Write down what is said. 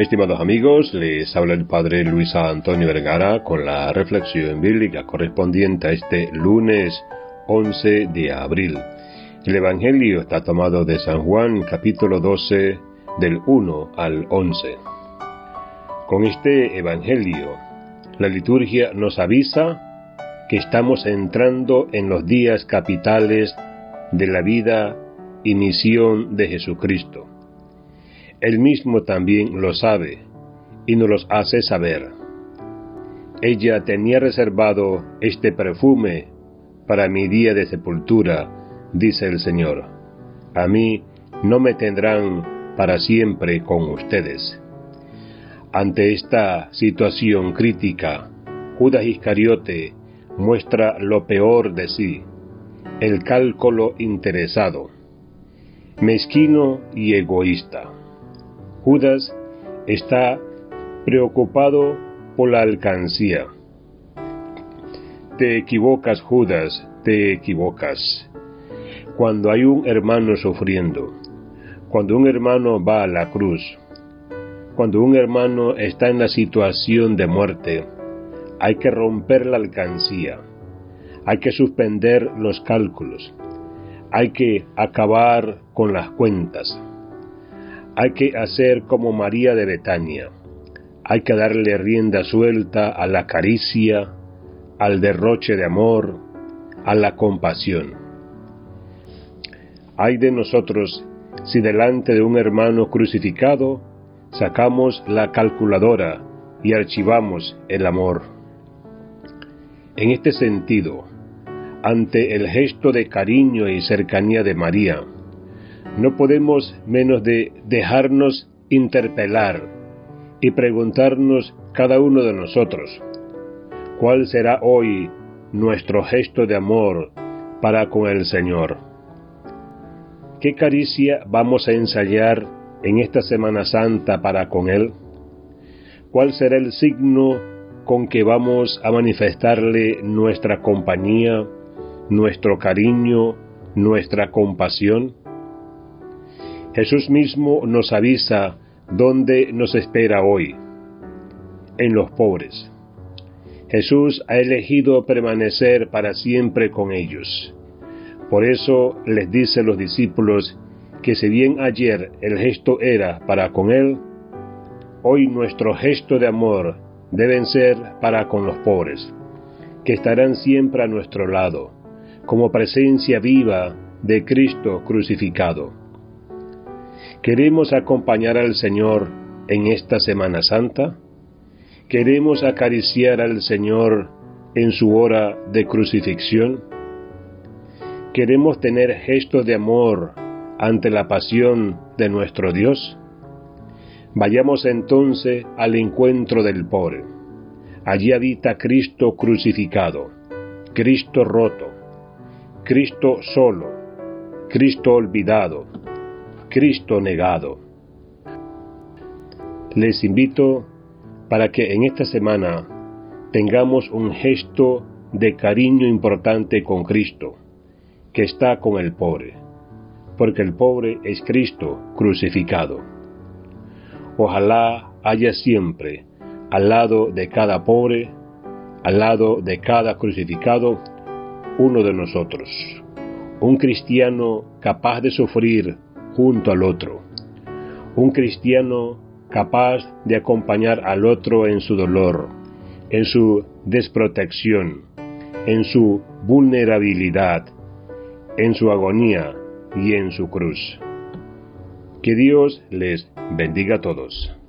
Estimados amigos, les habla el Padre Luis Antonio Vergara con la reflexión bíblica correspondiente a este lunes 11 de abril. El Evangelio está tomado de San Juan capítulo 12 del 1 al 11. Con este Evangelio, la liturgia nos avisa que estamos entrando en los días capitales de la vida y misión de Jesucristo él mismo también lo sabe y nos los hace saber. Ella tenía reservado este perfume para mi día de sepultura, dice el Señor. A mí no me tendrán para siempre con ustedes. Ante esta situación crítica, Judas Iscariote muestra lo peor de sí, el cálculo interesado, mezquino y egoísta. Judas está preocupado por la alcancía. Te equivocas, Judas, te equivocas. Cuando hay un hermano sufriendo, cuando un hermano va a la cruz, cuando un hermano está en la situación de muerte, hay que romper la alcancía, hay que suspender los cálculos, hay que acabar con las cuentas hay que hacer como María de Betania. Hay que darle rienda suelta a la caricia, al derroche de amor, a la compasión. Hay de nosotros si delante de un hermano crucificado sacamos la calculadora y archivamos el amor. En este sentido, ante el gesto de cariño y cercanía de María, no podemos menos de dejarnos interpelar y preguntarnos cada uno de nosotros, ¿cuál será hoy nuestro gesto de amor para con el Señor? ¿Qué caricia vamos a ensayar en esta Semana Santa para con Él? ¿Cuál será el signo con que vamos a manifestarle nuestra compañía, nuestro cariño, nuestra compasión? Jesús mismo nos avisa dónde nos espera hoy, en los pobres. Jesús ha elegido permanecer para siempre con ellos. Por eso les dice los discípulos que si bien ayer el gesto era para con Él, hoy nuestro gesto de amor deben ser para con los pobres, que estarán siempre a nuestro lado, como presencia viva de Cristo crucificado. ¿Queremos acompañar al Señor en esta Semana Santa? ¿Queremos acariciar al Señor en su hora de crucifixión? ¿Queremos tener gestos de amor ante la pasión de nuestro Dios? Vayamos entonces al encuentro del pobre. Allí habita Cristo crucificado, Cristo roto, Cristo solo, Cristo olvidado, Cristo negado. Les invito para que en esta semana tengamos un gesto de cariño importante con Cristo, que está con el pobre, porque el pobre es Cristo crucificado. Ojalá haya siempre, al lado de cada pobre, al lado de cada crucificado, uno de nosotros, un cristiano capaz de sufrir junto al otro. Un cristiano capaz de acompañar al otro en su dolor, en su desprotección, en su vulnerabilidad, en su agonía y en su cruz. Que Dios les bendiga a todos.